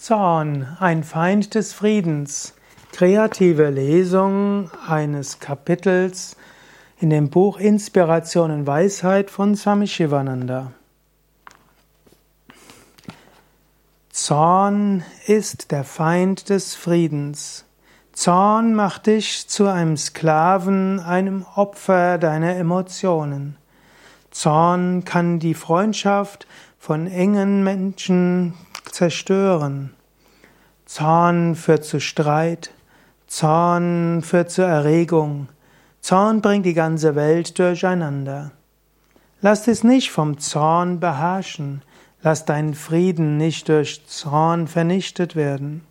Zorn, ein Feind des Friedens. Kreative Lesung eines Kapitels in dem Buch Inspiration und Weisheit von Swami Shivananda. Zorn ist der Feind des Friedens. Zorn macht dich zu einem Sklaven, einem Opfer deiner Emotionen. Zorn kann die Freundschaft von engen Menschen zerstören. Zorn führt zu Streit, Zorn führt zu Erregung, Zorn bringt die ganze Welt durcheinander. Lass dich nicht vom Zorn beherrschen, lass deinen Frieden nicht durch Zorn vernichtet werden.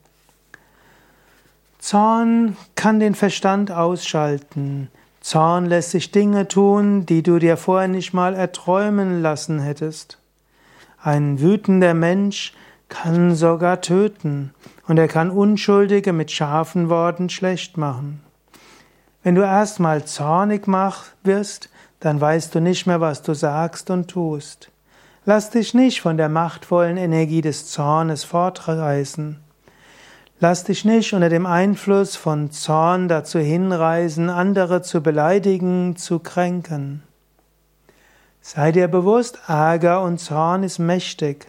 Zorn kann den Verstand ausschalten. Zorn lässt sich Dinge tun, die du dir vorher nicht mal erträumen lassen hättest. Ein wütender Mensch kann sogar töten und er kann Unschuldige mit scharfen Worten schlecht machen. Wenn du erstmal zornig wirst, dann weißt du nicht mehr, was du sagst und tust. Lass dich nicht von der machtvollen Energie des Zornes fortreißen. Lass dich nicht unter dem Einfluss von Zorn dazu hinreißen, andere zu beleidigen, zu kränken. Sei dir bewusst, Ärger und Zorn ist mächtig.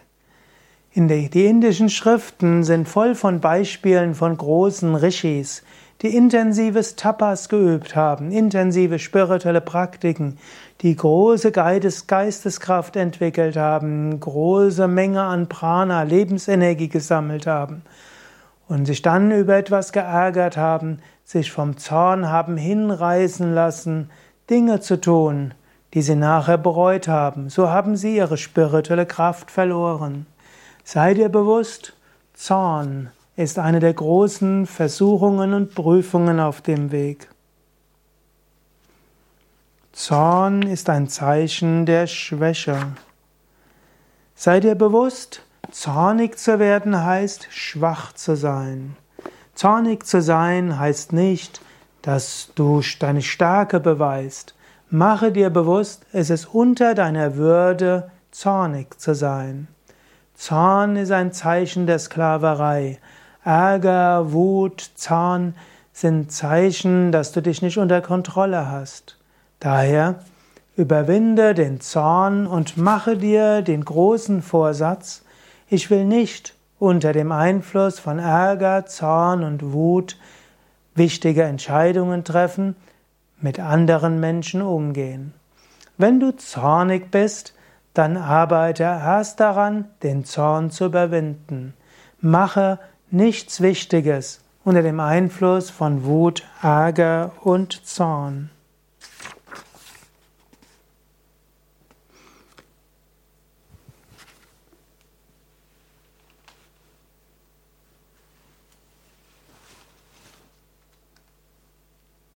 Die indischen Schriften sind voll von Beispielen von großen Rishis, die intensives Tapas geübt haben, intensive spirituelle Praktiken, die große Geisteskraft entwickelt haben, große Menge an Prana, Lebensenergie gesammelt haben und sich dann über etwas geärgert haben, sich vom Zorn haben hinreißen lassen, Dinge zu tun, die sie nachher bereut haben. So haben sie ihre spirituelle Kraft verloren. Sei dir bewusst, Zorn ist eine der großen Versuchungen und Prüfungen auf dem Weg. Zorn ist ein Zeichen der Schwäche. Sei dir bewusst, zornig zu werden heißt schwach zu sein. Zornig zu sein heißt nicht, dass du deine Stärke beweist. Mache dir bewusst, es ist unter deiner Würde, zornig zu sein. Zorn ist ein Zeichen der Sklaverei. Ärger, Wut, Zorn sind Zeichen, dass du dich nicht unter Kontrolle hast. Daher überwinde den Zorn und mache dir den großen Vorsatz, ich will nicht unter dem Einfluss von Ärger, Zorn und Wut wichtige Entscheidungen treffen, mit anderen Menschen umgehen. Wenn du zornig bist, dann arbeite erst daran, den Zorn zu überwinden. Mache nichts Wichtiges unter dem Einfluss von Wut, Ärger und Zorn.